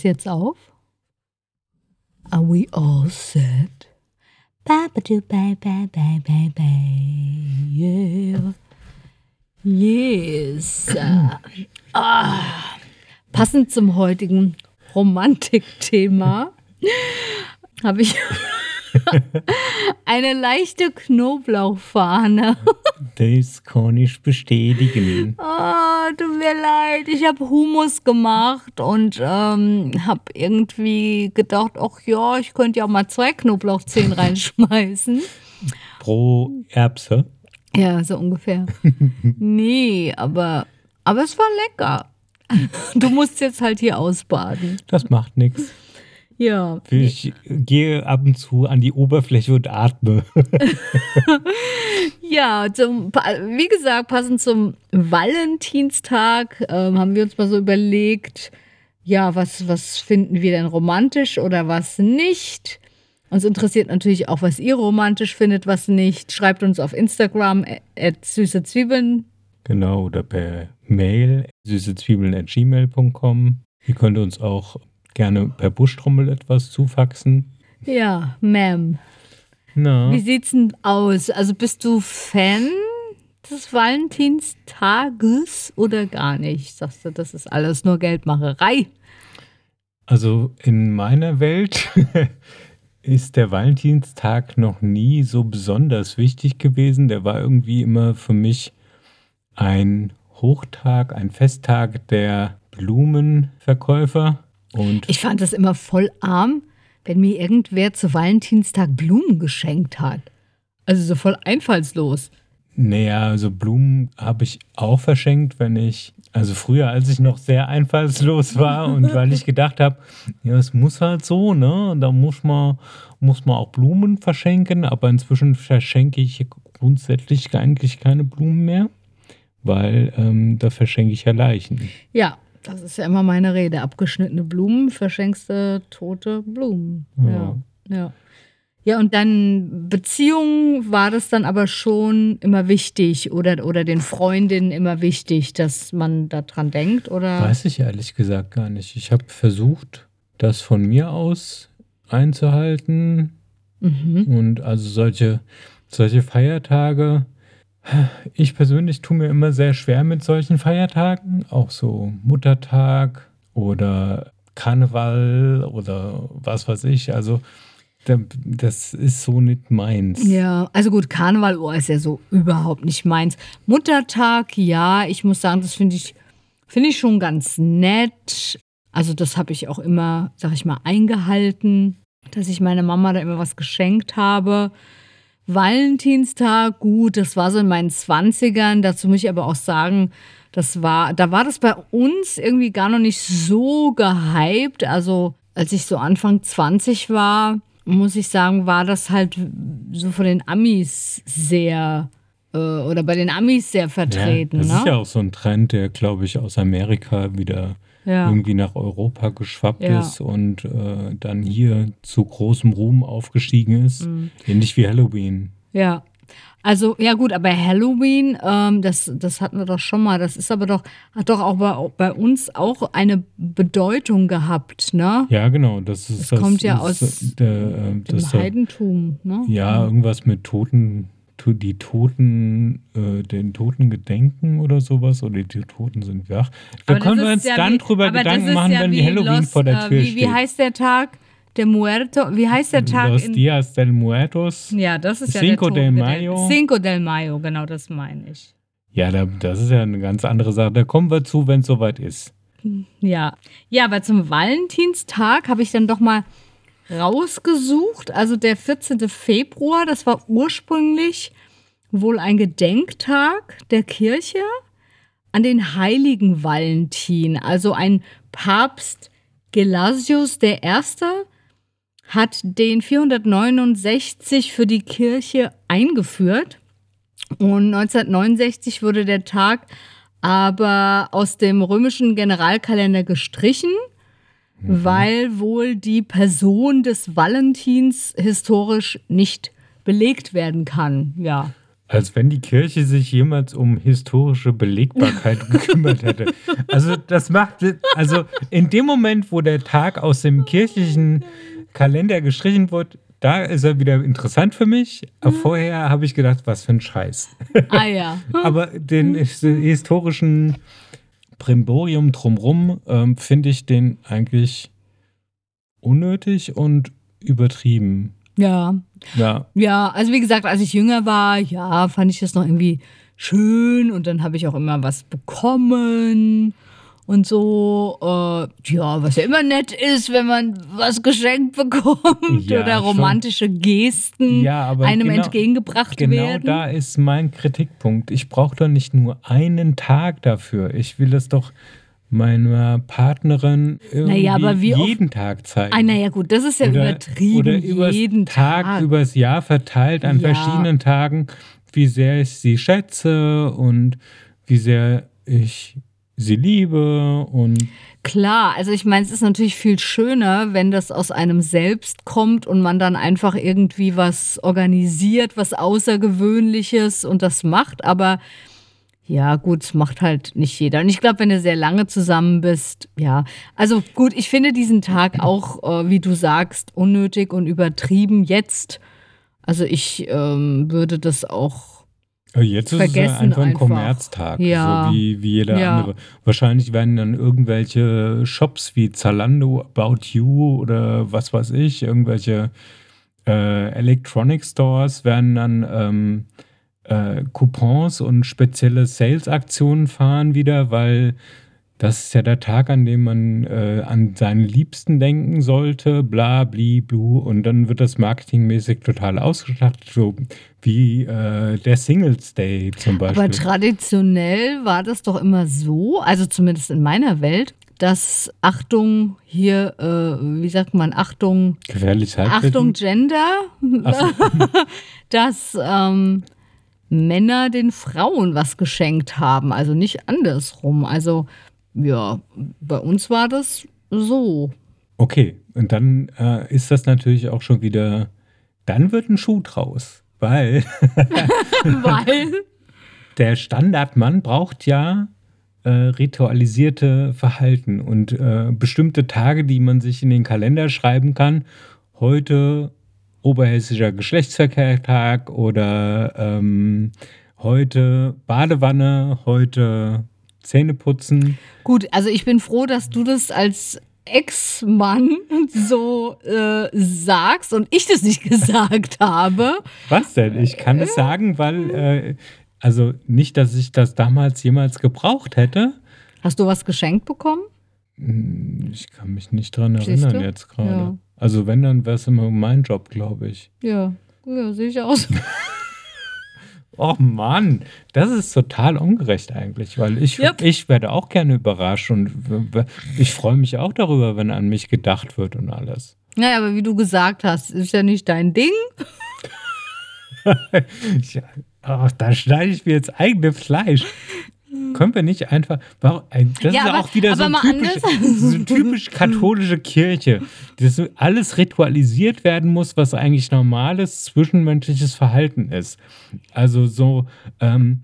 Es jetzt auf? Are we all set? Ba ba do ba ba ba ba ba yeah. Yes. ah. Passend zum heutigen Romantikthema habe ich eine leichte Knoblauchfahne. Das kann ich bestätigen. Oh, tut mir leid. Ich habe Humus gemacht und ähm, habe irgendwie gedacht, ach ja, ich könnte ja mal zwei Knoblauchzehen reinschmeißen. Pro Erbse? Ja, so ungefähr. nee, aber, aber es war lecker. Du musst jetzt halt hier ausbaden. Das macht nichts. Ja. Ich gehe ab und zu an die Oberfläche und atme. ja, zum, wie gesagt, passend zum Valentinstag ähm, haben wir uns mal so überlegt, ja, was, was finden wir denn romantisch oder was nicht? Uns interessiert natürlich auch, was ihr romantisch findet, was nicht. Schreibt uns auf Instagram at süße Zwiebeln. Genau, oder per Mail süßezwiebeln at gmail.com. Ihr könnt uns auch gerne per Buschtrommel etwas zufaxen. Ja, Ma'am. Na. Wie sieht's denn aus? Also bist du Fan des Valentinstages oder gar nicht? Sagst du, das ist alles nur Geldmacherei? Also in meiner Welt ist der Valentinstag noch nie so besonders wichtig gewesen. Der war irgendwie immer für mich ein Hochtag, ein Festtag der Blumenverkäufer. Und ich fand das immer voll arm, wenn mir irgendwer zu Valentinstag Blumen geschenkt hat. Also so voll einfallslos. Naja, also Blumen habe ich auch verschenkt, wenn ich, also früher, als ich noch sehr einfallslos war und weil ich gedacht habe, ja, es muss halt so, ne? Da muss man, muss man auch Blumen verschenken, aber inzwischen verschenke ich grundsätzlich eigentlich keine Blumen mehr, weil ähm, da verschenke ich ja Leichen. Ja, das ist ja immer meine Rede. Abgeschnittene Blumen verschenkst du tote Blumen. Ja. ja. ja. Ja, und dann Beziehungen war das dann aber schon immer wichtig oder, oder den Freundinnen immer wichtig, dass man daran denkt, oder? Weiß ich ehrlich gesagt gar nicht. Ich habe versucht, das von mir aus einzuhalten. Mhm. Und also solche, solche Feiertage ich persönlich tue mir immer sehr schwer mit solchen Feiertagen, auch so Muttertag oder Karneval oder was weiß ich. Also das ist so nicht meins. Ja, also gut, Karneval oh, ist ja so überhaupt nicht meins. Muttertag, ja, ich muss sagen, das finde ich, find ich schon ganz nett. Also das habe ich auch immer, sag ich mal, eingehalten, dass ich meiner Mama da immer was geschenkt habe. Valentinstag, gut, das war so in meinen 20ern. Dazu muss ich aber auch sagen, das war, da war das bei uns irgendwie gar noch nicht so gehypt. Also, als ich so Anfang 20 war, muss ich sagen, war das halt so von den Amis sehr äh, oder bei den Amis sehr vertreten. Ja, das ne? ist ja auch so ein Trend, der, glaube ich, aus Amerika wieder ja. irgendwie nach Europa geschwappt ja. ist und äh, dann hier zu großem Ruhm aufgestiegen ist. Mhm. Ähnlich wie Halloween. Ja. Also, ja gut, aber Halloween, ähm, das, das hatten wir doch schon mal. Das ist aber doch, hat doch auch bei, bei uns auch eine Bedeutung gehabt, ne? Ja, genau. Das, ist, das, das kommt ja aus der, äh, dem Heidentum, ne? Ja, irgendwas mit Toten die Toten, äh, den Toten gedenken oder sowas, oder die Toten sind wach. Da aber können wir uns ja dann wie, drüber Gedanken machen, ja wenn die Halloween Los, vor der Tür äh, wie, steht. Wie heißt der Tag? Der Muerto, wie heißt der Tag? Los Dias del Muertos. Ja, das ist ja Cinco der del Mayo. Cinco del Mayo, genau, das meine ich. Ja, das ist ja eine ganz andere Sache. Da kommen wir zu, wenn es soweit ist. Ja. Ja, aber zum Valentinstag habe ich dann doch mal rausgesucht. Also der 14. Februar, das war ursprünglich wohl ein Gedenktag der Kirche an den heiligen Valentin. Also ein Papst Gelasius I. hat den 469 für die Kirche eingeführt. Und 1969 wurde der Tag aber aus dem römischen Generalkalender gestrichen mhm. weil wohl die Person des Valentins historisch nicht belegt werden kann. Ja. Als wenn die Kirche sich jemals um historische Belegbarkeit gekümmert hätte. Also das macht, also in dem Moment, wo der Tag aus dem kirchlichen Kalender gestrichen wird, da ist er wieder interessant für mich. Aber mhm. vorher habe ich gedacht, was für ein Scheiß. Ah ja. Aber den historischen Primborium drumrum ähm, finde ich den eigentlich unnötig und übertrieben. Ja. Ja. Ja, also wie gesagt, als ich jünger war, ja, fand ich das noch irgendwie schön und dann habe ich auch immer was bekommen und so. Äh, ja, was ja immer nett ist, wenn man was geschenkt bekommt ja, oder romantische schon. Gesten ja, einem genau, entgegengebracht genau werden. Genau da ist mein Kritikpunkt. Ich brauche doch nicht nur einen Tag dafür. Ich will das doch meiner Partnerin naja, jeden oft, Tag zeigen. Ah, naja, gut, das ist ja oder, übertrieben. Oder jeden Tag, Tag, übers Jahr verteilt an ja. verschiedenen Tagen, wie sehr ich sie schätze und wie sehr ich sie liebe und Klar, also ich meine, es ist natürlich viel schöner, wenn das aus einem selbst kommt und man dann einfach irgendwie was organisiert, was Außergewöhnliches und das macht, aber ja, gut, es macht halt nicht jeder. Und ich glaube, wenn du sehr lange zusammen bist, ja. Also gut, ich finde diesen Tag auch, äh, wie du sagst, unnötig und übertrieben jetzt. Also ich ähm, würde das auch Jetzt ist es ja einfach ein Kommerztag, ja. so wie, wie jeder ja. andere. Wahrscheinlich werden dann irgendwelche Shops wie Zalando, About You oder was weiß ich, irgendwelche äh, Electronic Stores werden dann ähm, äh, Coupons und spezielle Sales-Aktionen fahren wieder, weil das ist ja der Tag, an dem man äh, an seinen Liebsten denken sollte, bla, bli, blu. Und dann wird das marketingmäßig total ausgestattet, so wie äh, der Singles Day zum Beispiel. Aber traditionell war das doch immer so, also zumindest in meiner Welt, dass Achtung hier, äh, wie sagt man, Achtung. Gefährlich Achtung Gender. So. dass ähm, Männer den Frauen was geschenkt haben, also nicht andersrum. Also ja, bei uns war das so. Okay, und dann äh, ist das natürlich auch schon wieder, dann wird ein Schuh draus, weil, weil der Standardmann braucht ja äh, ritualisierte Verhalten und äh, bestimmte Tage, die man sich in den Kalender schreiben kann. Heute oberhessischer Geschlechtsverkehrtag oder ähm, heute Badewanne, heute Zähne putzen. Gut, also ich bin froh, dass du das als Ex-Mann so äh, sagst und ich das nicht gesagt habe. Was denn? Ich kann es sagen, weil, äh, also nicht, dass ich das damals jemals gebraucht hätte. Hast du was geschenkt bekommen? Hm, ich kann mich nicht dran erinnern jetzt gerade. Ja. Also wenn, dann wäre es immer mein Job, glaube ich. Ja, ja sehe ich aus. Oh Mann, das ist total ungerecht eigentlich, weil ich, yep. ich werde auch gerne überrascht und ich freue mich auch darüber, wenn an mich gedacht wird und alles. Naja, aber wie du gesagt hast, ist ja nicht dein Ding. ja, oh, da schneide ich mir jetzt eigene Fleisch. Können wir nicht einfach. Warum, das ja, ist ja auch wieder so, typisch, so eine typisch katholische Kirche, dass alles ritualisiert werden muss, was eigentlich normales zwischenmenschliches Verhalten ist. Also so, ähm,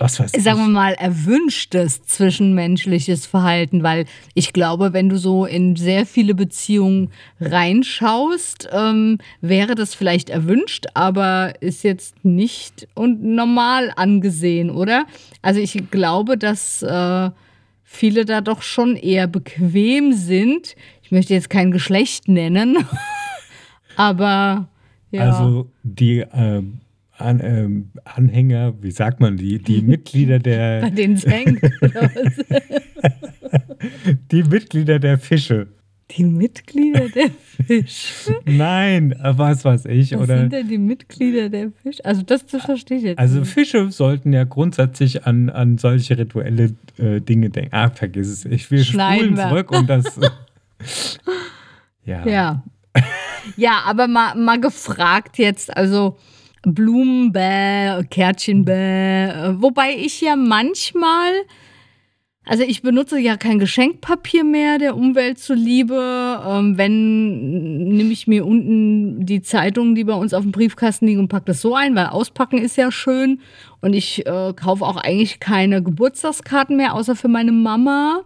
was weiß ich. Sagen wir mal, erwünschtes zwischenmenschliches Verhalten, weil ich glaube, wenn du so in sehr viele Beziehungen reinschaust, ähm, wäre das vielleicht erwünscht, aber ist jetzt nicht und normal angesehen, oder? Also ich glaube, dass äh, viele da doch schon eher bequem sind. Ich möchte jetzt kein Geschlecht nennen, aber ja. Also die äh, an, ähm, Anhänger, wie sagt man, die, die Mitglieder der. Bei denen hängt. die Mitglieder der Fische. Die Mitglieder der Fische? Nein, was weiß ich. Was oder, sind denn die Mitglieder der Fische? Also das, das verstehe ich jetzt Also Fische sollten ja grundsätzlich an, an solche rituelle äh, Dinge denken. Ah, vergiss es. Ich will Schneiden spulen wir. zurück und das... ja. Ja. Ja, aber mal, mal gefragt jetzt, also Blumen, bäh, Kärtchen, bäh. Wobei ich ja manchmal, Also ich benutze ja kein Geschenkpapier mehr der Umwelt zuliebe. Ähm, wenn nehme ich mir unten die Zeitungen, die bei uns auf dem Briefkasten liegen und packe das so ein, weil auspacken ist ja schön. Und ich äh, kaufe auch eigentlich keine Geburtstagskarten mehr, außer für meine Mama.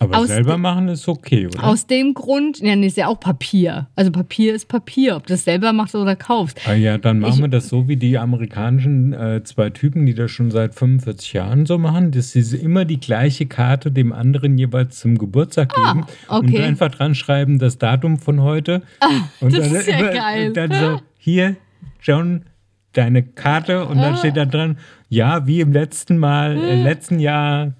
Aber Aus selber machen ist okay, oder? Aus dem Grund, ja, nee, ist ja auch Papier. Also Papier ist Papier, ob du das selber machst oder kaufst. Ah ja, dann machen Ich- wir das so wie die amerikanischen äh, zwei Typen, die das schon seit 45 Jahren so machen, dass sie immer die gleiche Karte dem anderen jeweils zum Geburtstag geben und Ah, okay. einfach dran schreiben, das Datum von heute. und das dann ist ja immer- geil. Und dann so, hier, John, deine Karte und Ah. dann steht da dran, ja, wie im letzten Mal, Hm. äh, letzten Jahr,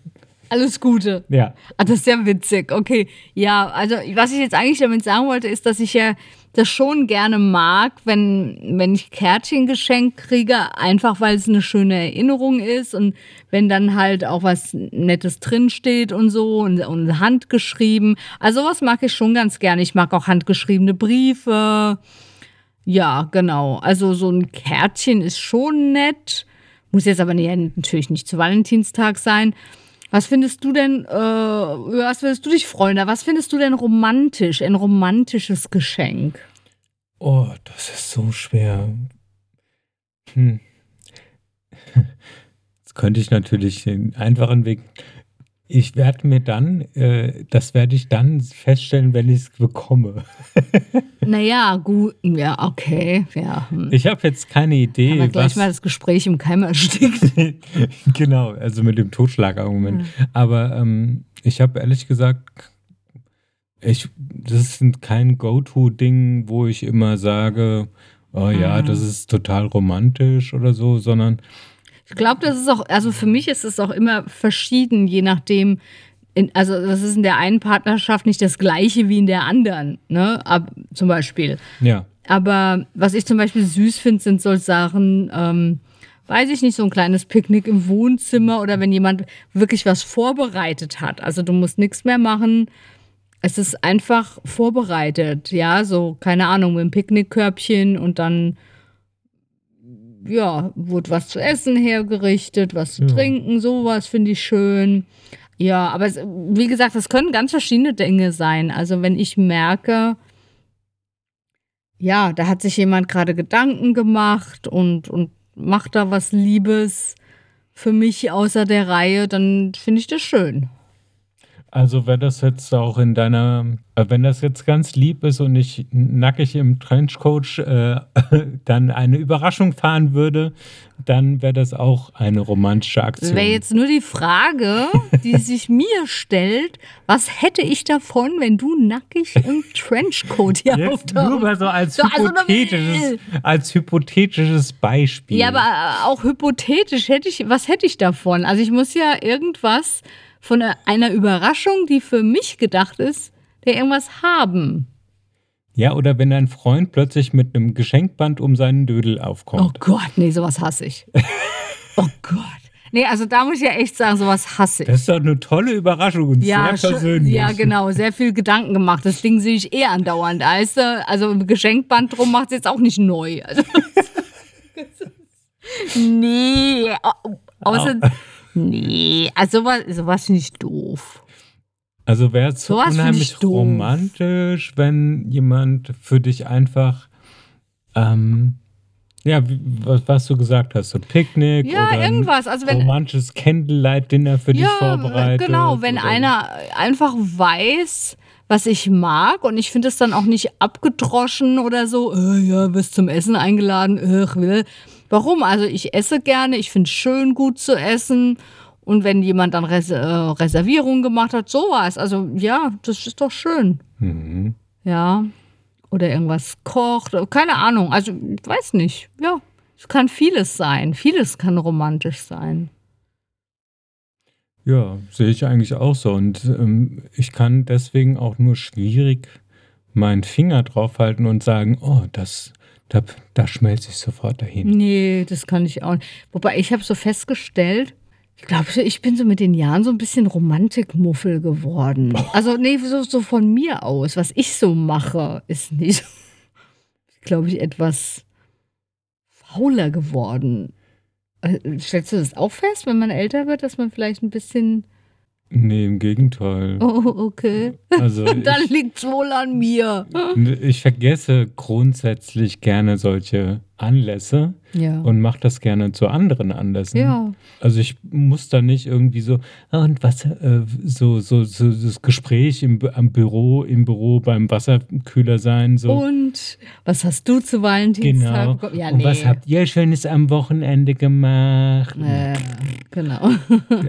Alles Gute. ja. Ah, das ist ja witzig. Okay. Ja, also was ich jetzt eigentlich damit sagen wollte, ist, dass ich ja das schon gerne mag, wenn, wenn ich Kärtchen geschenkt kriege, einfach weil es eine schöne Erinnerung ist und wenn dann halt auch was Nettes drinsteht und so und, und handgeschrieben. Also sowas mag ich schon ganz gerne. Ich mag auch handgeschriebene Briefe. Ja, genau. Also so ein Kärtchen ist schon nett. Muss jetzt aber natürlich nicht zu Valentinstag sein. Was findest du denn, äh, was würdest du dich freuen? Was findest du denn romantisch, ein romantisches Geschenk? Oh, das ist so schwer. Hm. Jetzt könnte ich natürlich den einfachen Weg. Ich werde mir dann, äh, das werde ich dann feststellen, wenn ich es bekomme. Naja, gut, ja, okay, ja. Hm. Ich habe jetzt keine Idee, Aber gleich was. mal das Gespräch im Keim erstickt. genau, also mit dem Totschlagargument. Aber ähm, ich habe ehrlich gesagt, ich, das ist kein Go-To-Ding, wo ich immer sage, oh ja, Mhm. das ist total romantisch oder so, sondern Ich glaube, das ist auch, also für mich ist es auch immer verschieden, je nachdem, in, also das ist in der einen Partnerschaft nicht das gleiche wie in der anderen, ne? Ab, zum Beispiel. ja. Aber was ich zum Beispiel süß finde, sind solche Sachen, ähm, weiß ich nicht, so ein kleines Picknick im Wohnzimmer oder wenn jemand wirklich was vorbereitet hat. Also du musst nichts mehr machen. Es ist einfach vorbereitet, ja, so, keine Ahnung, mit einem Picknickkörbchen und dann, ja, wurde was zu essen hergerichtet, was zu Ja. trinken, sowas finde ich schön. Ja, aber es, wie gesagt, das können ganz verschiedene Dinge sein. Also wenn ich merke, ja, da hat sich jemand gerade Gedanken gemacht und, und macht da was Liebes für mich außer der Reihe, dann finde ich das schön. Also wäre das jetzt auch in deiner, äh, wenn das jetzt ganz lieb ist und ich nackig im Trenchcoat äh, dann eine Überraschung fahren würde, dann wäre das auch eine romantische Das Aktion. wäre jetzt nur die Frage, die sich mir stellt, was hätte ich davon, wenn du nackig im Trenchcoat hier Jetzt nur auftauchst? mal so als, So, also hypothetisches, als hypothetisches Beispiel. Ja, aber auch hypothetisch hätte ich, was hätte ich davon? Also ich muss ja irgendwas von einer- Überraschung, die für mich gedacht ist, der irgendwas haben. Ja, oder wenn dein Freund plötzlich mit einem Geschenkband um seinen Dödel Oh aufkommt. Gott, nee, sowas hasse ich. oh Gott. Nee, also da muss ich ja echt sagen, sowas hasse ich. Das ist doch eine tolle Überraschung und ja, sehr persönlich. ja, genau, sehr viel Gedanken gemacht. Das Ding sehe ich eh andauernd. Weißt du? Also ein Geschenkband drum macht es jetzt auch nicht neu. Also, nee, au- außer, nee, also sowas, sowas ich doof. Also wäre es so unheimlich romantisch, wenn jemand für dich einfach, ähm, ja, was, was du gesagt hast, so Picknick Ja, oder irgendwas. Also wenn, ein romantisches Candlelight-Dinner für dich ja, vorbereitet. genau, wenn oder- einer einfach weiß, was ich mag und ich finde es dann auch nicht abgedroschen oder so, äh, ja, wirst zum Essen eingeladen, äh, ich will. Warum? Also ich esse gerne, ich finde es schön, gut zu essen. Und wenn jemand dann Res äh, Reservierungen gemacht hat, sowas. Also ja, das ist doch schön. Mhm. Ja. Oder irgendwas kocht, keine Ahnung. Also ich weiß nicht. Ja, es kann vieles sein. Vieles kann romantisch sein. Ja, sehe ich eigentlich auch so. Und ähm, ich kann deswegen auch nur schwierig meinen Finger draufhalten und sagen, oh, das, da, da schmelze ich sofort dahin. Nee, das kann ich auch nicht. Wobei ich habe so festgestellt, ich glaube, ich bin so mit den Jahren so ein bisschen Romantikmuffel geworden. Also, nee, so, so von mir aus. Was ich so mache, ist nicht glaube ich, etwas fauler geworden. Äh, Stellst du das auch fest, wenn man älter wird, dass man vielleicht ein bisschen. Nee, im Gegenteil. Oh, okay. Also Dann ich, liegt's wohl an mir. ich vergesse grundsätzlich gerne solche Anlässe Ja. und mache das gerne zu anderen Anlässen. Ja. Also ich muss da nicht irgendwie so, ah, und was, äh, so, so, so das Gespräch im, am Büro, im Büro beim Wasserkühler sein, so. Und was hast du zu Valentinstag genau. Ja, und nee. was habt ihr Schönes am Wochenende gemacht? äh, genau.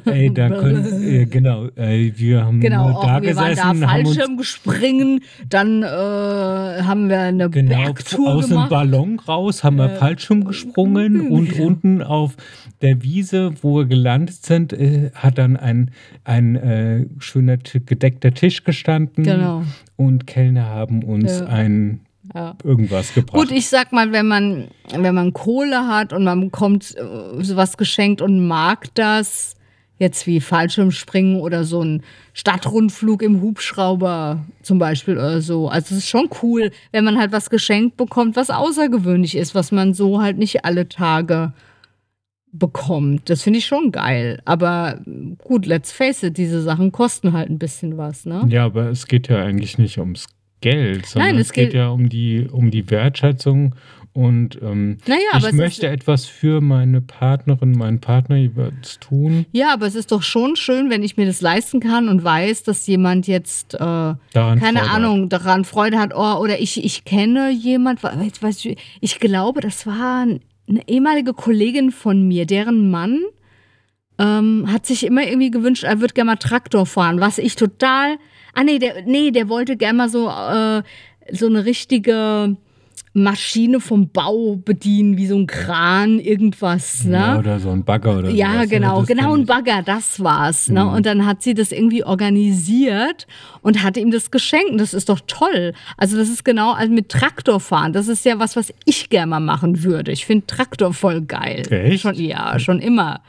Ey, da können, äh, genau, wir haben Genau, nur da auch wir waren gesessen, da haben uns Fallschirm gespringen, dann äh, haben wir eine genau Bergtour aus dem gemacht. Ballon raus, haben wir Fallschirm gesprungen und unten auf der Wiese, wo wir gelandet sind, äh, hat dann ein, ein äh, schöner gedeckter Tisch gestanden Genau. und Kellner haben uns Ja. ein Ja. irgendwas gebracht. Gut, ich sag mal, wenn man, wenn man Kohle hat und man bekommt äh, sowas geschenkt und mag das, jetzt wie Fallschirmspringen oder so ein Stadtrundflug im Hubschrauber zum Beispiel oder so. Also es ist schon cool, wenn man halt was geschenkt bekommt, was außergewöhnlich ist, was man so halt nicht alle Tage bekommt. Das finde ich schon geil. Aber gut, let's face it, diese Sachen kosten halt ein bisschen was, ne? ja, aber es geht ja eigentlich nicht ums Geld, sondern Nein, es es geht geht- ja um die, um die Wertschätzung und ähm, Naja, ich möchte etwas für meine Partnerin, meinen Partner jeweils tun. ja, aber es ist doch schon schön, wenn ich mir das leisten kann und weiß, dass jemand jetzt äh, keine Freude hat. Ahnung, daran Freude hat, oh, oder ich, ich kenne jemand, we- weiß, ich ich glaube, das war eine ehemalige Kollegin von mir, deren Mann ähm, hat sich immer irgendwie gewünscht, er würde gerne mal Traktor fahren, was ich total, ah nee, der, nee, der wollte gerne mal so, äh, so eine richtige Maschine vom Bau bedienen, wie so ein Kran, irgendwas, ne? Ja, oder so ein Bagger oder Ja, sowas. ne? genau, Das genau, ein. Bagger, das war's. Ne? Und dann hat sie das irgendwie organisiert und hatte ihm das geschenkt. Und Das ist doch toll. Also, das ist genau also mit Traktorfahren. Das ist ja was, was ich gerne mal machen würde. Ich finde Traktor voll geil. Echt? Schon, ja, schon immer.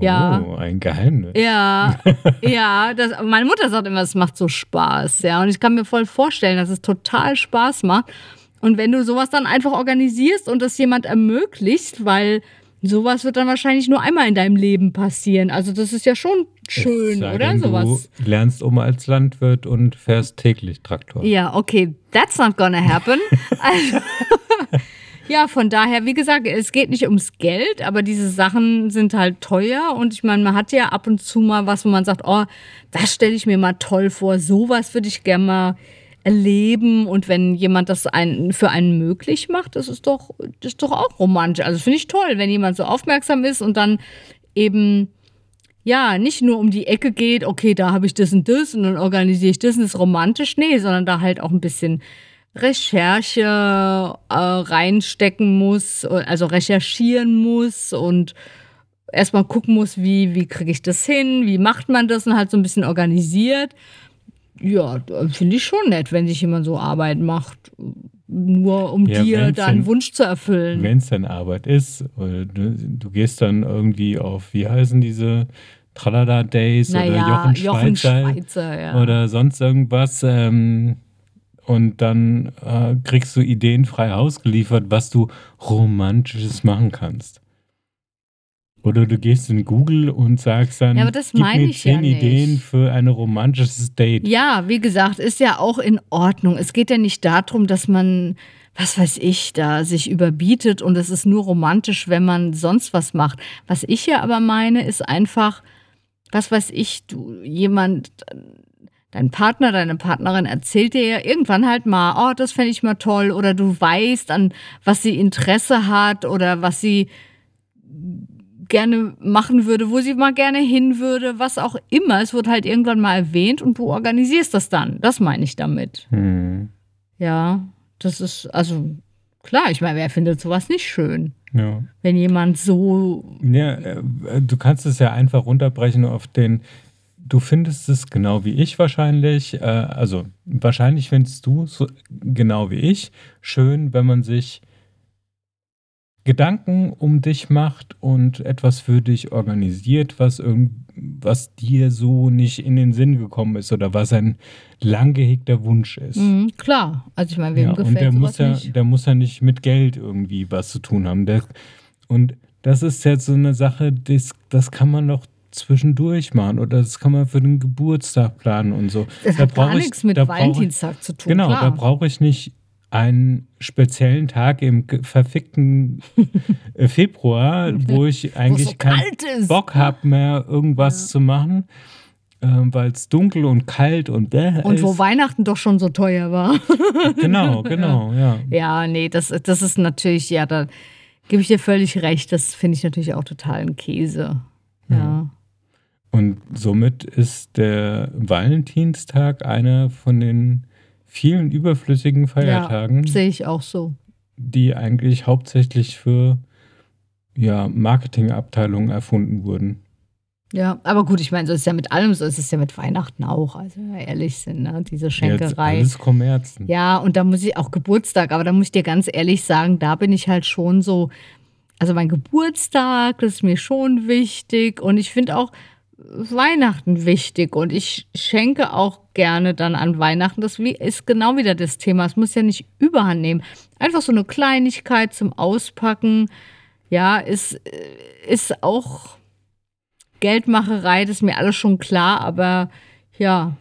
Ja. Oh, ein Geheimnis. Ja, ja, das, meine Mutter sagt immer, es macht so Spaß, ja. Und ich kann mir voll vorstellen, dass es total Spaß macht. Und wenn du sowas dann einfach organisierst und das jemand ermöglicht, weil sowas wird dann wahrscheinlich nur einmal in deinem Leben passieren. Also das ist ja schon schön, Sei oder? Sowas. Du lernst um als Landwirt und fährst täglich Traktor. Ja, okay, that's not gonna happen. Also, ja, von daher, wie gesagt, es geht nicht ums Geld, aber diese Sachen sind halt teuer und ich meine, man hat ja ab und zu mal was, wo man sagt, oh, das stelle ich mir mal toll vor, sowas würde ich gerne mal erleben und wenn jemand das einen, für einen möglich macht, das ist doch, das ist doch auch romantisch. Also finde ich toll, wenn jemand so aufmerksam ist und dann eben ja, nicht nur um die Ecke geht, okay, da habe ich das und das und dann organisiere ich das und das ist romantisch, nee, sondern da halt auch ein bisschen Recherche äh, reinstecken muss, also recherchieren muss und erstmal gucken muss, wie, wie kriege ich das hin, wie macht man das und halt so ein bisschen organisiert. Ja, finde ich schon nett, wenn sich jemand so Arbeit macht, nur um Ja, dir deinen denn- Wunsch zu erfüllen. Wenn es dann Arbeit ist, oder du, du gehst dann irgendwie auf, wie heißen diese Tralala Days oder naja, Jochen Jochen Schweizer, Schweizer, ja. oder sonst irgendwas ähm, und dann äh, kriegst du Ideen frei Haus geliefert, was du romantisches machen kannst. Oder du gehst in Google und sagst dann, Ja, aber das gib meine mir ich ja zehn nicht. Ideen für ein romantisches Date. Ja, wie gesagt, ist ja auch in Ordnung. Es geht ja nicht darum, dass man, was weiß ich, da sich überbietet und es ist nur romantisch, wenn man sonst was macht. Was ich ja aber meine, ist einfach, was weiß ich, du, jemand, dein Partner, deine Partnerin erzählt dir ja irgendwann halt mal, oh, das fände ich mal toll, oder du weißt, an was sie Interesse hat oder was sie gerne machen würde, wo sie mal gerne hin würde, was auch immer. Es wird halt irgendwann mal erwähnt und du organisierst das dann. Das meine ich damit. Hm, Ja, das ist, also klar, ich meine, wer findet sowas nicht schön? ja. Wenn jemand so, Ja, äh, du kannst es ja einfach runterbrechen auf den, du findest es genau wie ich wahrscheinlich, äh, also wahrscheinlich findest du es genau wie ich schön, wenn man sich Gedanken um dich macht und etwas für dich organisiert, was, irgend, was dir so nicht in den Sinn gekommen ist oder was ein lang gehegter Wunsch ist. mh, klar, also ich meine, wem Ja, und gefällt der sowas muss ja, nicht? der muss ja nicht mit Geld irgendwie was zu tun haben. Der, und das ist jetzt so eine Sache, das, das kann man doch zwischendurch machen oder das kann man für den Geburtstag planen und so. Das Da hat gar ich- nichts mit da brauche ich- Valentinstag zu tun. Genau, da klar. brauche ich nicht einen speziellen Tag im verfickten äh, Februar, wo ich eigentlich so keinen. Bock habe, mehr irgendwas zu machen, ähm, weil es dunkel und kalt und bäh Und wo ist. Weihnachten doch schon so teuer war. Genau, genau, ja. Ja, nee, das, das ist natürlich, ja, da gebe ich dir völlig recht. Das finde ich natürlich auch total ein Käse. Ja. Und somit ist der Valentinstag einer von den vielen überflüssigen Feiertagen, Ja, sehe ich auch so. die eigentlich hauptsächlich für ja, Marketingabteilungen erfunden wurden. Ja, aber gut, ich meine, so ist es ja mit allem, so ist es ja mit Weihnachten auch. Also, wenn wir ehrlich sind, ne? diese Jetzt Schenkerei. alles Kommerzen. Ja, und da muss ich auch Geburtstag, aber da muss ich dir ganz ehrlich sagen, da bin ich halt schon so, also mein Geburtstag, das ist mir schon wichtig und ich finde auch Weihnachten wichtig und ich schenke auch gerne dann an Weihnachten. Das wie- ist genau wieder das Thema. Es muss ja nicht überhand nehmen. Einfach so eine Kleinigkeit zum Auspacken, ja, ist, ist auch Geldmacherei, das ist mir alles schon klar, aber ja,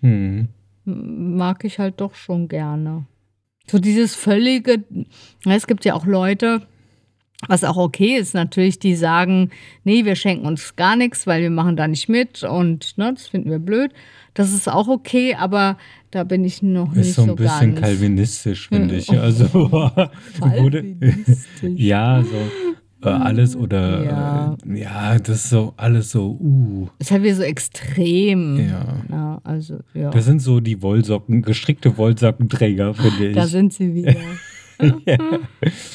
Hm. mag ich halt doch schon gerne. So dieses völlige, es gibt ja auch Leute, was auch okay ist natürlich, die sagen, nee, wir schenken uns gar nichts, weil wir machen da nicht mit und ne, das finden wir blöd. Das ist auch okay, aber da bin ich noch nicht Ist so ein so bisschen kalvinistisch, finde ich. Oh. Also, wurde, ja, so äh, alles oder Ja. Äh, ja, das ist so alles so, uh. Ist halt wieder so extrem. Ja. Ja, also, ja. Das sind so die Wollsocken, gestrickte Wollsockenträger, finde ich. Da sind sie wieder.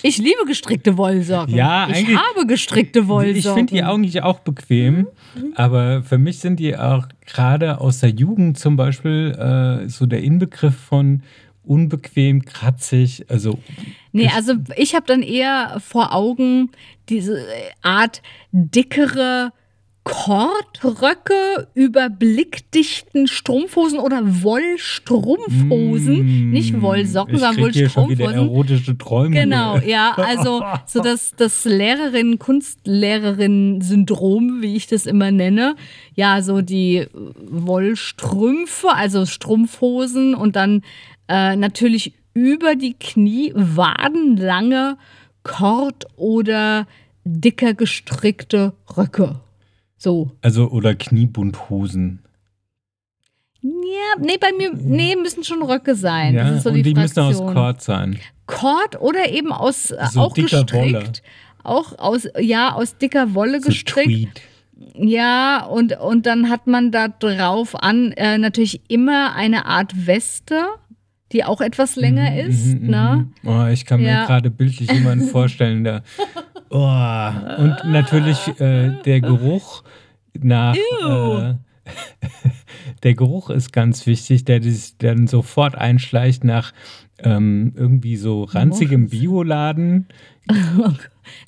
Ich liebe gestrickte Wollsocken. Ja, ich habe gestrickte Wollsocken. Ich finde die eigentlich auch bequem, aber für mich sind die auch gerade aus der Jugend zum Beispiel äh, so der Inbegriff von unbequem, kratzig, also Nee, also ich habe dann eher vor Augen diese Art dickere Kordröcke über blickdichten Strumpfhosen oder Wollstrumpfhosen. Nicht Wollsocken, Mm, ich sondern krieg hier schon wieder Wollstrumpfhosen. erotische Träume. Genau, ja, also so das, das Lehrerinnen, Kunstlehrerin-Syndrom, wie ich das immer nenne. Ja, so die Wollstrümpfe, also Strumpfhosen und dann äh, natürlich über die Knie wadenlange Kord- oder dicker gestrickte Röcke. So. Also oder Kniebundhosen. Ja, nee, bei mir, nee, müssen schon Röcke sein. Ja, das ist so und die, die müssen aus. Kord sein. Kord oder eben aus äh, So auch dicker gestrickt. Wolle. Auch aus, ja, aus dicker Wolle So gestrickt. Tweed. Ja, und, und dann hat man da drauf an äh, natürlich immer eine Art Weste, die auch etwas länger ist. Mhm, ne? mhm. Oh, ich kann mir Ja. gerade bildlich jemanden vorstellen, der. Oh. Und natürlich äh, der Geruch nach. Äh, der Geruch ist ganz wichtig, der sich dann sofort einschleicht nach ähm, irgendwie so ranzigem. Bioladen.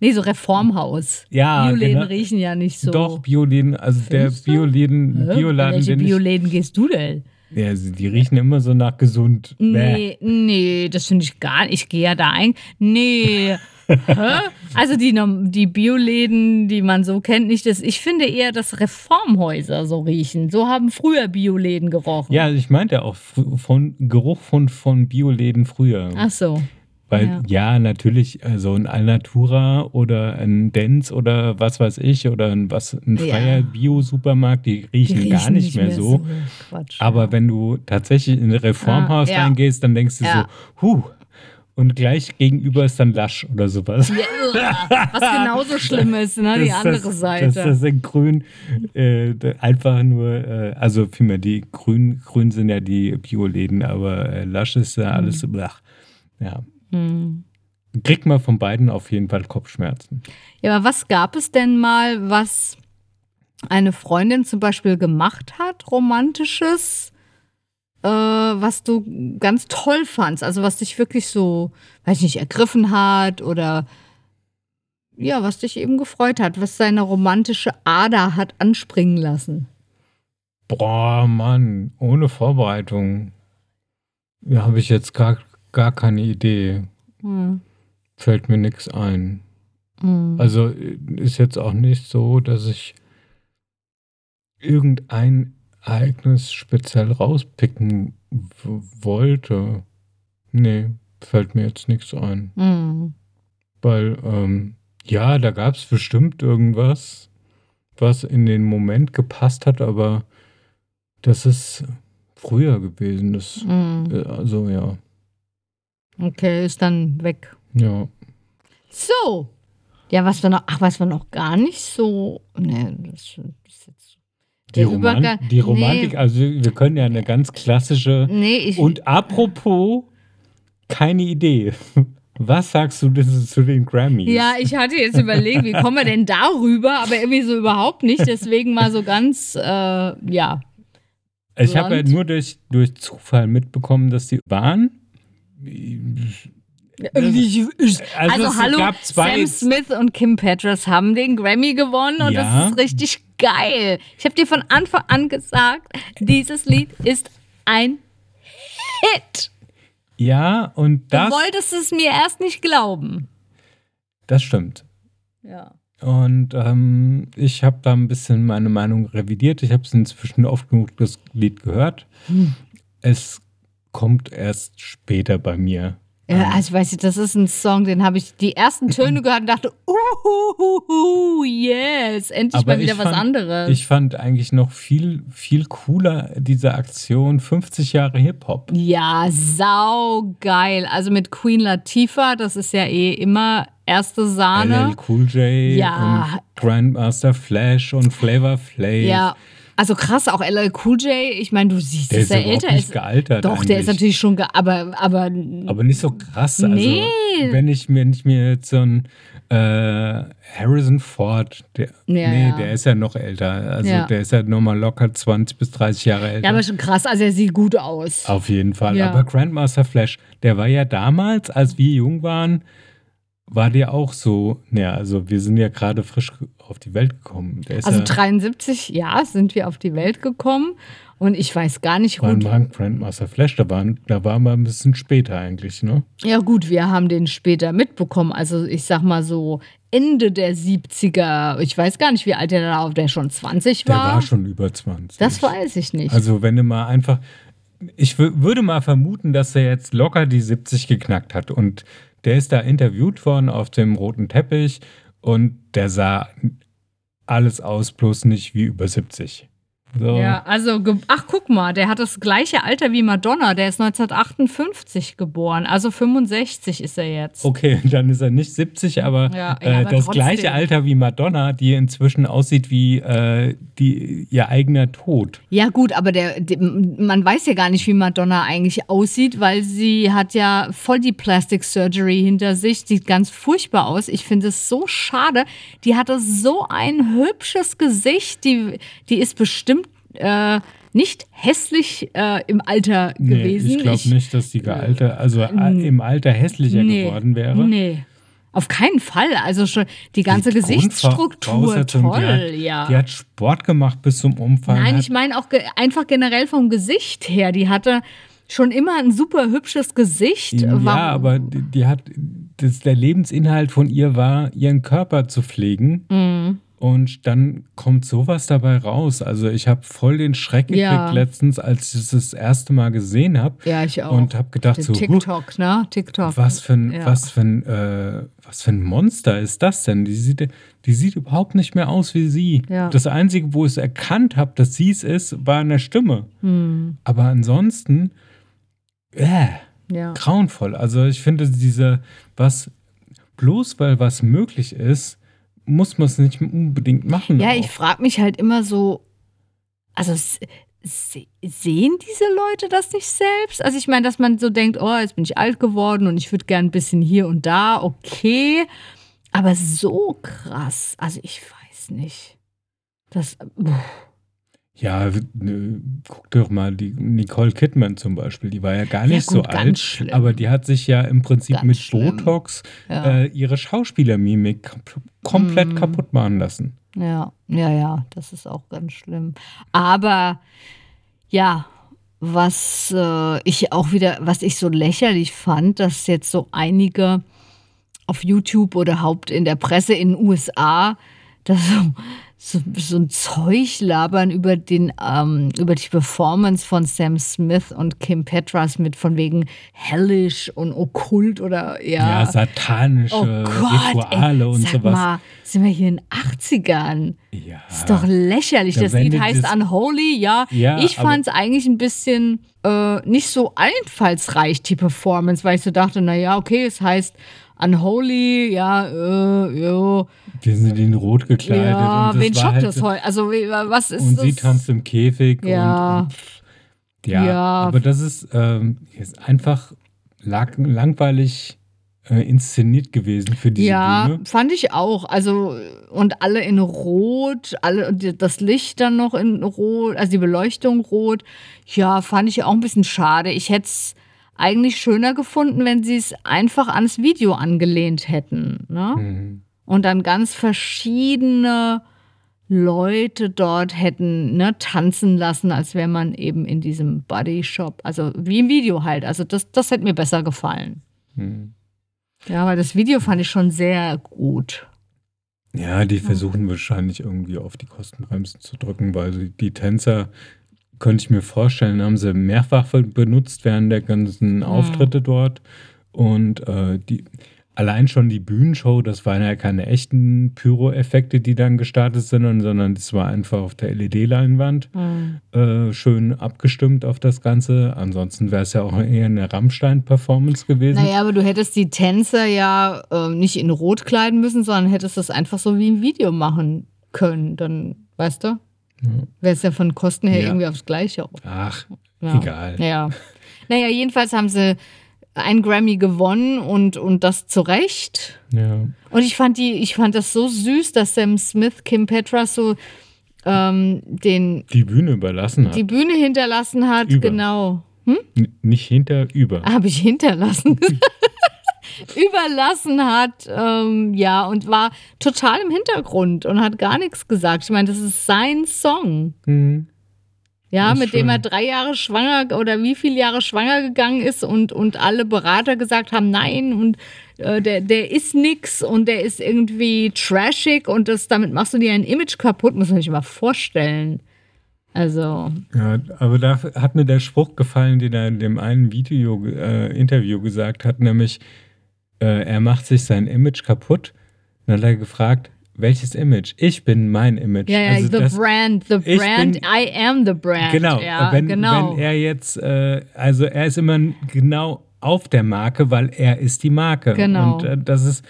Nee, so Reformhaus. Ja, Bioläden genau. riechen ja nicht so. Doch, Bioläden, also der Findest du? Bioläden, Hä? Bioladen, Welche Bioläden gehst du denn? ja, die riechen immer so nach gesund. Bäh. Nee, nee, das finde ich gar nicht. Ich gehe ja da ein. Nee. Also die, die Bioläden, die man so kennt, nicht das. Ich finde eher, dass Reformhäuser so riechen. So haben früher Bioläden gerochen. Ja, ich meinte auch von Geruch von, von Bioläden früher. Ach so. Weil Ja. ja, natürlich, also ein Alnatura oder ein Dents oder was weiß ich oder ein, was, ein Ja. freier Bio-Supermarkt, die Die riechen, gar nicht, mehr, so. Quatsch. Aber wenn du tatsächlich in ein Reformhaus Ah, ja. reingehst, dann denkst du Ja. so, huh. Und gleich gegenüber ist dann Lasch oder sowas. Ja, was genauso schlimm ist, ne? Die Das- andere das, Seite. Das, das in Grün äh, einfach nur, äh, also vielmehr die Grün, Grün sind ja die Bioläden, aber äh, Lasch ist ja alles so, blach. Ja. Hm. Kriegt man von beiden auf jeden Fall Kopfschmerzen. Ja, aber was gab es denn mal, was eine Freundin zum Beispiel gemacht hat, romantisches, äh, was du ganz toll fandst? Also was dich wirklich so, weiß ich nicht, ergriffen hat oder ja, was dich eben gefreut hat, was deine romantische Ader hat anspringen lassen. Boah, Mann, ohne Vorbereitung. Ja, habe ich jetzt gar, gar keine Idee. Hm. Fällt mir nichts ein. Hm. Also äh, ist jetzt auch nicht so, dass ich irgendein Ereignis speziell rauspicken wollte. Nee, fällt mir jetzt nichts ein. Mhm. Weil, ähm, ja, da gab es bestimmt irgendwas, was in den Moment gepasst hat, aber das ist früher gewesen. Das, mhm. Also, ja. Okay, ist dann weg. Ja. So. Ja, was wir noch, ach, was wir noch gar nicht so, ne, das ist jetzt die, Roman die Romantik, nee. also wir können ja eine ganz klassische. Nee, ich, und apropos, keine Idee. Was sagst du zu den Grammys? Ja, ich hatte jetzt überlegt, wie kommen wir denn darüber, aber irgendwie so überhaupt nicht. Deswegen mal so ganz, äh, ja. Ich habe ja nur durch, durch Zufall mitbekommen, dass die waren. Also, also hallo, Sam Smith und Kim Petras haben den Grammy gewonnen und ja. das ist richtig geil. Ich habe dir von Anfang an gesagt, dieses Lied ist ein Hit. Ja, und das. Du wolltest es mir erst nicht glauben. Das stimmt. Ja. Und ähm, ich habe da ein bisschen meine Meinung revidiert. Ich habe es inzwischen oft genug das Lied gehört. Hm. Es kommt erst später bei mir ja, also weiß ich, das ist ein Song, den habe ich die ersten Töne gehört und dachte, uh, yes, endlich Aber mal wieder was fand, anderes. Ich fand eigentlich noch viel, viel cooler diese Aktion 50 Jahre Hip-Hop. Ja, sau geil. Also mit Queen Latifah, das ist ja eh immer erste Sahne. LL Cool J ja. und Grandmaster Flash und Flavor Flav. Ja, also krass, auch LL Cool J, ich meine, du siehst, der dass er älter nicht ist. gealtert. Doch, eigentlich. der ist natürlich schon, aber, aber. Aber nicht so krass. Also, nee. wenn ich mir nicht mir jetzt so ein äh, Harrison Ford, der, ja, nee, ja. der ist ja noch älter. Also ja. der ist ja nochmal locker 20 bis 30 Jahre älter. Ja, aber schon krass, also er sieht gut aus. Auf jeden Fall. Aber Grandmaster Flash, der war ja damals, als wir jung waren, war der auch so, ja, also wir sind ja gerade frisch auf die Welt gekommen. also ja 73, ja, sind wir auf die Welt gekommen und ich weiß gar nicht gut. War Grandmaster Flash, da waren, da waren wir ein bisschen später eigentlich, ne? Ja gut, wir haben den später mitbekommen, also ich sag mal so Ende der 70er. Ich weiß gar nicht, wie alt der da auf der schon 20 war. Der war schon über 20. Das weiß ich nicht. Also wenn du mal einfach ich würde mal vermuten, dass er jetzt locker die 70 geknackt hat und der ist da interviewt worden auf dem roten Teppich und der sah alles aus, bloß nicht wie über 70. So. Ja, also, ach guck mal, der hat das gleiche Alter wie Madonna. Der ist 1958 geboren, also 65 ist er jetzt. Okay, dann ist er nicht 70, aber, ja, ja, äh, aber das trotzdem. gleiche Alter wie Madonna, die inzwischen aussieht wie äh, die, ihr eigener Tod. Ja gut, aber der, der, man weiß ja gar nicht, wie Madonna eigentlich aussieht, weil sie hat ja voll die Plastic Surgery hinter sich, sieht ganz furchtbar aus. Ich finde es so schade. Die hatte so ein hübsches Gesicht, die, die ist bestimmt äh, nicht hässlich äh, im Alter nee, gewesen. Ich glaube nicht, dass die gealter, also äh, im Alter hässlicher nee, geworden wäre. Nee. Auf keinen Fall. Also schon die ganze die Gesichtsstruktur toll, die hat, ja. Die hat Sport gemacht bis zum Umfang. Nein, ich meine auch ge einfach generell vom Gesicht her. Die hatte schon immer ein super hübsches Gesicht. Ja, Warum? aber die, die hat das, der Lebensinhalt von ihr war, ihren Körper zu pflegen. Mhm. Und dann kommt sowas dabei raus. Also ich habe voll den Schreck gekriegt ja. letztens, als ich es das erste Mal gesehen habe. Ja, ich auch. Und habe gedacht Den so, TikTok, ne? TikTok. Was für ein, ja. was für ein, äh, was für ein Monster ist das denn? Die sieht, die sieht überhaupt nicht mehr aus wie sie. Ja. Das Einzige, wo ich es erkannt habe, dass sie es ist, war in der Stimme. Hm. Aber ansonsten, äh, ja. grauenvoll. Also ich finde diese, was bloß weil was möglich ist, muss man es nicht unbedingt machen. Ja, auch. ich frage mich halt immer so, also sehen diese Leute das nicht selbst? Also ich meine, dass man so denkt, oh, jetzt bin ich alt geworden und ich würde gern ein bisschen hier und da, okay. Aber so krass, also ich weiß nicht. Das. Pff. Ja, ne, guck doch mal, die Nicole Kidman zum Beispiel, die war ja gar nicht ja, gut, so alt, schlimm. aber die hat sich ja im Prinzip ganz mit schlimm. Botox ja. äh, ihre Schauspielermimik komplett mm. kaputt machen lassen. Ja, ja, ja, das ist auch ganz schlimm. Aber ja, was äh, ich auch wieder, was ich so lächerlich fand, dass jetzt so einige auf YouTube oder Haupt in der Presse in den USA das so so, so ein Zeug labern über den ähm, über die Performance von Sam Smith und Kim Petras mit von wegen hellish und okkult oder ja, Ja, satanische oh Gott, Rituale ey, und sag sowas. Mal, sind wir hier in den 80ern? Ja. Ist doch lächerlich. Ja, das Lied heißt Unholy, ja. Ja, ich fand es eigentlich ein bisschen äh, nicht so einfallsreich, die Performance, weil ich so dachte, naja, okay, es heißt Unholy, ja, äh, ja, Wir sind in Rot gekleidet. ja, wen schockt halt, das heute? Also, was ist Und das? sie tanzt im Käfig. Ja. Und, und pff, ja, Ja. aber das ist, ähm, ist einfach lag, langweilig äh, inszeniert gewesen für diese ja, Bühne. fand ich auch. Also, und alle in Rot, alle, das Licht dann noch in Rot, also die Beleuchtung rot. Ja, fand ich auch ein bisschen schade. Ich hätte es eigentlich schöner gefunden, wenn sie es einfach ans Video angelehnt hätten. Ne? Mhm. Und dann ganz verschiedene Leute dort hätten ne, tanzen lassen, als wäre man eben in diesem Body Shop. Also wie im Video halt. Also das, das hätte mir besser gefallen. Mhm. Ja, weil das Video fand ich schon sehr gut. Ja, die versuchen wahrscheinlich irgendwie auf die Kostenbremsen zu drücken, weil die Tänzer, könnte ich mir vorstellen, haben sie mehrfach benutzt während der ganzen Auftritte dort. Und äh, die, allein schon die Bühnenshow, das waren ja keine echten Pyro-Effekte, die dann gestartet sind, sondern das war einfach auf der LED-Leinwand äh, schön abgestimmt auf das Ganze. Ansonsten wäre es ja auch eher eine Rammstein-Performance gewesen. Naja, aber du hättest die Tänzer ja äh, nicht in Rot kleiden müssen, sondern hättest das einfach so wie im Video machen können. Dann, weißt du? Wäre es ja von Kosten her Ja. irgendwie aufs Gleiche. Ach, Ja. egal. Ja. Naja, jedenfalls haben sie einen Grammy gewonnen und, und das zu Recht. Ja. Und ich fand die, ich fand das so süß, dass Sam Smith Kim Petras so ähm, den, Die Bühne überlassen hat. die Bühne hinterlassen hat. Über. Genau. N- nicht hinter, über. Habe ich hinterlassen. überlassen hat, ähm, ja, und war total im Hintergrund und hat gar nichts gesagt. Ich meine, das ist sein Song. Mhm. Ja, mit dem er drei Jahre schwanger oder wie viele Jahre schwanger gegangen ist und, und alle Berater gesagt haben, nein, und äh, der, der ist nix und der ist irgendwie trashig und das, damit machst du dir ein Image kaputt, muss man sich mal vorstellen. Also, Ja, aber da hat mir der Spruch gefallen, den er in dem einen Video, äh, Interview gesagt hat, nämlich, äh, er macht sich sein Image kaputt. Dann hat er gefragt, welches Image? Ich bin mein Image. ja, ja, Also the das- brand, the ich brand, bin- I am the brand. Genau, ja, wenn, genau. wenn er jetzt, äh, also er ist immer genau auf der Marke, weil er ist die Marke. Genau. Und äh, das ist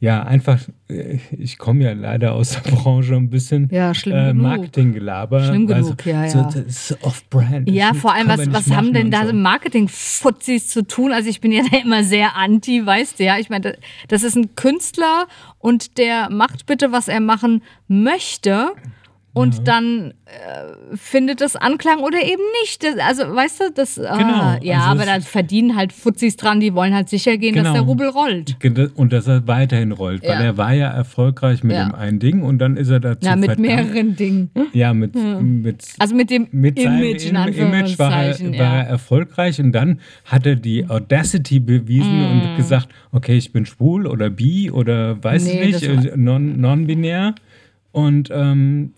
ja einfach, äh, ich komme ja leider aus der Branche ein bisschen Ja, schlimm äh, genug. Marketinggelaber. Schlimm also, genug, ja, So, ja. das ist off-brand. Ja, vor allem, was, was haben denn da so. so Marketing-Fuzzis zu tun? Also ich bin ja da immer sehr anti, weißt du, ja. Ich meine, das ist ein Künstler und der macht bitte, was er machen möchte. Und dann äh, findet es Anklang oder eben nicht. Das, also, weißt du, das. Ah, Genau, ja, also aber da verdienen halt Fuzzis dran, die wollen halt sicher gehen, dass Genau. der Rubel rollt. Und dass er weiterhin rollt, weil Ja. er war ja erfolgreich mit Ja. dem einen Ding und dann ist er dazu Ja, mit mehreren Dingen. Ja, mit, mit Also mit dem mit Image, seinem in Im- Image war er, war er ja. erfolgreich und dann hat er die Audacity bewiesen Mm. und gesagt, okay, ich bin schwul oder bi oder weiß Nee, ich nicht, das äh, non- non-binär. und ähm,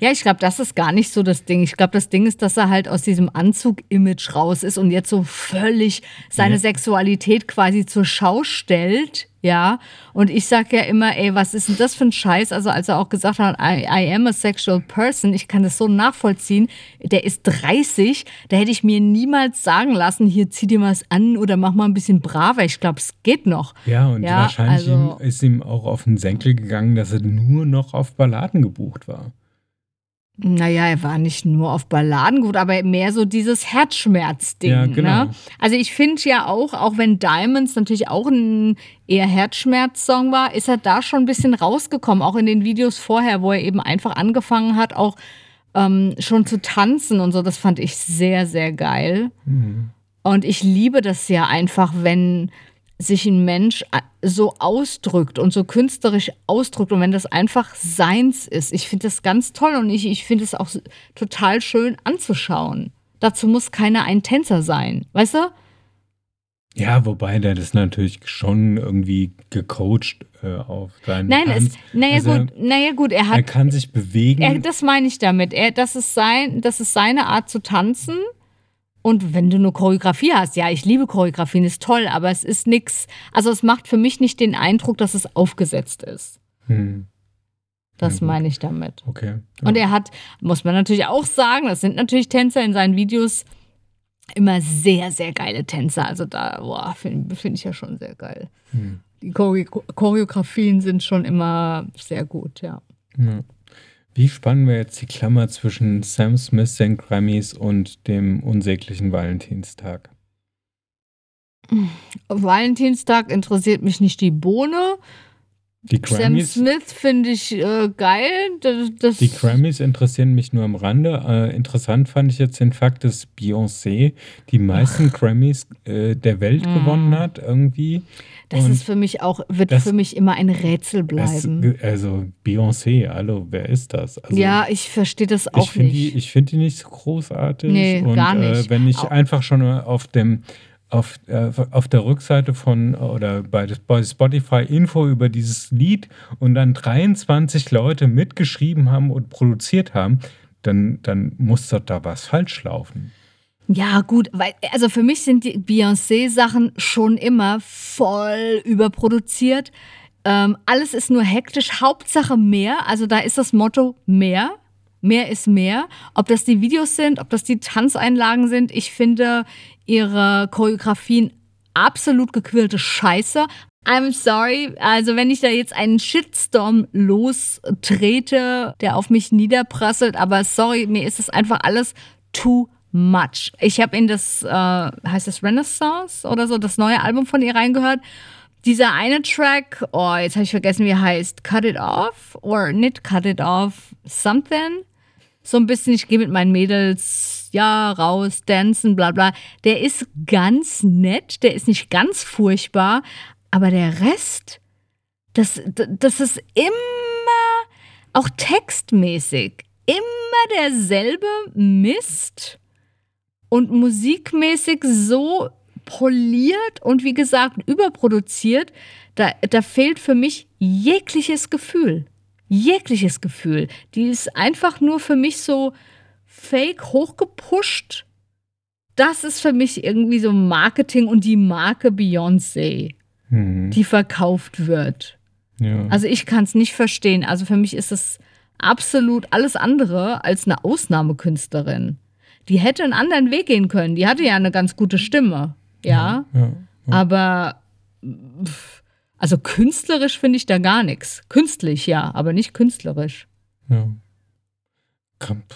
Ja, ich glaube, das ist gar nicht so das Ding. Ich glaube, das Ding ist, dass er halt aus diesem Anzug-Image raus ist und jetzt so völlig seine Ja. Sexualität quasi zur Schau stellt. Ja, und ich sag ja immer, ey, was ist denn das für ein Scheiß? Also, als er auch gesagt hat, I, I am a sexual person, ich kann das so nachvollziehen. Der ist 30, da hätte ich mir niemals sagen lassen, hier zieh dir was an oder mach mal ein bisschen braver. Ich glaube, es geht noch. ja, und Ja, wahrscheinlich also- ihm, ist ihm auch auf den Senkel gegangen, dass er nur noch auf Balladen gebucht war. Naja, er war nicht nur auf Balladen gut, aber mehr so dieses Herzschmerz-Ding. Ja, genau. Ne? Also ich finde ja auch, auch wenn Diamonds natürlich auch ein eher Herzschmerz-Song war, ist er da schon ein bisschen rausgekommen, auch in den Videos vorher, wo er eben einfach angefangen hat, auch ähm, schon zu tanzen und so. Das fand ich sehr, sehr geil. Und ich liebe das ja einfach, wenn sich ein Mensch äh, so ausdrückt und so künstlerisch ausdrückt und wenn das einfach seins ist. Ich finde das ganz toll und ich, ich finde es auch total schön anzuschauen. Dazu muss keiner ein Tänzer sein, weißt du? Ja, wobei der das natürlich schon irgendwie gecoacht äh, auf seinen Nein, Tanz. es, naja Also, gut, naja gut, er Er hat, kann sich bewegen. er, das meine ich damit. Er, das ist sein, das ist seine Art zu tanzen. Und wenn du eine Choreografie hast, ja, ich liebe Choreografien, ist toll, aber es ist nix. Also es macht für mich nicht den Eindruck, dass es aufgesetzt ist. hm, Das Ja, meine ich damit. okay. Und er hat, muss man natürlich auch sagen, das sind natürlich Tänzer in seinen Videos immer sehr, sehr geile Tänzer. Also da, finde find ich ja schon sehr geil. Hm. Die Chore Choreografien sind schon immer sehr gut, ja. Ja. Wie spannen wir jetzt die Klammer zwischen Sam Smith, den Grammys und dem unsäglichen Valentinstag? Valentinstag interessiert mich nicht die Bohne. Die Sam Grammys, Smith finde ich äh, geil. Das, das die Grammys interessieren mich nur am Rande. Äh, interessant fand ich jetzt den Fakt, dass Beyoncé die meisten Grammys äh, der Welt gewonnen hat, irgendwie. Mm. das Und ist für mich auch, wird das- für mich immer ein Rätsel bleiben. also Beyoncé, hallo, wer ist das? Also, ja, ich verstehe das auch ich finde die, nicht. ich find die nicht so großartig. Nee, und, gar nicht. Äh, wenn ich Au- einfach schon auf dem auf, äh, auf der Rückseite von oder bei, bei Spotify Info über dieses Lied und dann 23 Leute mitgeschrieben haben und produziert haben, dann, dann muss doch da was falsch laufen. Ja, gut, weil, also für mich sind die Beyoncé-Sachen schon immer voll überproduziert. Ähm, alles ist nur hektisch, Hauptsache mehr. Also da ist das Motto mehr. Mehr ist mehr. Ob das die Videos sind, ob das die Tanzeinlagen sind. Ich finde ihre Choreografien absolut gequirlte Scheiße. I'm sorry. Also, wenn ich da jetzt einen Shitstorm lostrete, der auf mich niederprasselt, aber sorry, mir ist es einfach alles too much. Ich habe in das, äh, heißt das Renaissance oder so, das neue Album von ihr reingehört. Dieser eine Track, oh, jetzt habe ich vergessen, wie er heißt. Cut It Off or nicht Cut It Off, something. So ein bisschen, ich gehe mit meinen Mädels, ja, raus, dancen, bla bla. Der ist ganz nett, der ist nicht ganz furchtbar, aber der Rest, das, das ist immer, auch textmäßig, immer derselbe Mist und musikmäßig so poliert und wie gesagt überproduziert, da, da fehlt für mich jegliches Gefühl. Jegliches Gefühl. Die ist einfach nur für mich so fake hochgepusht. Das ist für mich irgendwie so Marketing und die Marke Beyoncé, Hm, die verkauft wird. ja. Also ich kann es nicht verstehen. Also für mich ist es absolut alles andere als eine Ausnahmekünstlerin. Die hätte einen anderen Weg gehen können. Die hatte ja eine ganz gute Stimme. Ja. ja. Aber pff, also künstlerisch finde ich da gar nichts. Künstlich, ja, aber nicht künstlerisch. ja. Kramp.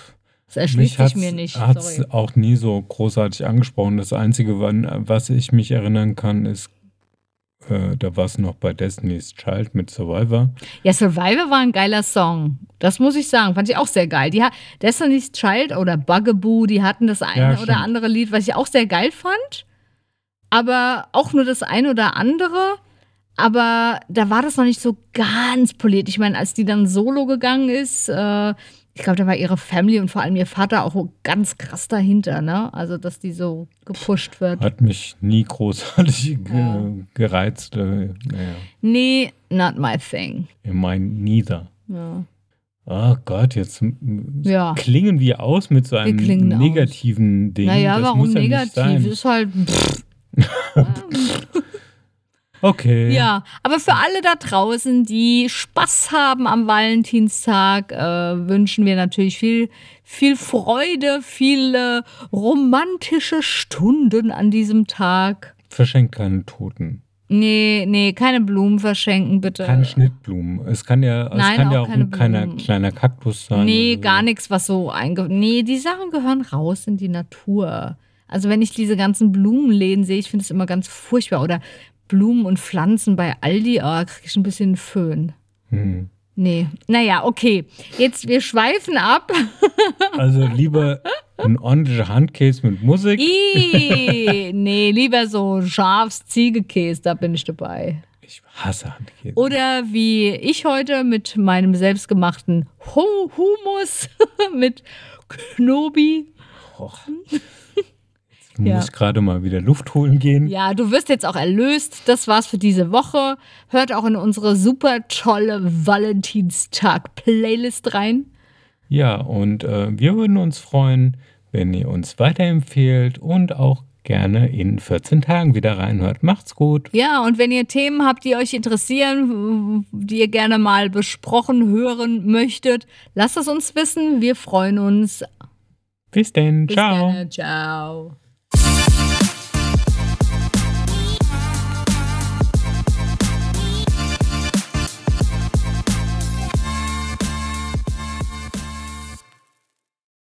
Das erschließt sich hat's- mir nicht. hat's Sorry. auch nie so großartig angesprochen. Das Einzige, wann, was ich mich erinnern kann, ist, äh, da war es noch bei Destiny's Child mit Survivor. Ja, Survivor war ein geiler Song. Das muss ich sagen. Fand ich auch sehr geil. Die hat Destiny's Child oder Bugaboo, die hatten das eine Ja, oder andere Lied, was ich auch sehr geil fand. Aber auch nur das eine oder andere. Aber da war das noch nicht so ganz poliert. Ich meine, als die dann solo gegangen ist, äh, ich glaube, da war ihre Family und vor allem ihr Vater auch ganz krass dahinter, ne? Also, dass die so gepusht wird. Hat mich nie großartig Ja. gereizt. Äh, naja, Nee, not my thing. ich meine, neither. Ja. Oh Gott, jetzt Ja. klingen wir aus mit so einem klingen aus. negativen Ding. Naja, das warum negativ? Ist halt. Pff. Okay. Ja, aber für alle da draußen, die Spaß haben am Valentinstag, äh, wünschen wir natürlich viel, viel Freude, viele romantische Stunden an diesem Tag. Verschenkt keine Toten. Nee, nee, keine Blumen verschenken, bitte. Keine Schnittblumen. Es kann ja, es Nein, kann ja auch auch keine ein kleiner, kleiner Kaktus sein. Nee, oder so. gar nichts, was so einge... Nee, die Sachen gehören raus in die Natur. Also wenn ich diese ganzen Blumenläden sehe, ich finde es immer ganz furchtbar. Oder Blumen und Pflanzen bei Aldi, oh, kriege ich ein bisschen Föhn. Hm. Nee. Naja, okay. Jetzt, wir schweifen ab. Also lieber ein ordentlicher Handcase mit Musik. Nee, lieber so Schafs-Ziegekäse, da bin ich dabei. Ich hasse Handkäse. Oder wie ich heute mit meinem selbstgemachten Hu- Humus mit Knobi. Och. Ja. muss gerade mal wieder Luft holen gehen. Ja, du wirst jetzt auch erlöst. Das war's für diese Woche. Hört auch in unsere super tolle Valentinstag-Playlist rein. Ja, und äh, wir würden uns freuen, wenn ihr uns weiterempfehlt und auch gerne in 14 Tagen wieder reinhört. Macht's gut. Ja, und wenn ihr Themen habt, die euch interessieren, die ihr gerne mal besprochen hören möchtet, lasst es uns wissen. Wir freuen uns. Bis denn. Bis Ciao. Dann. Ciao.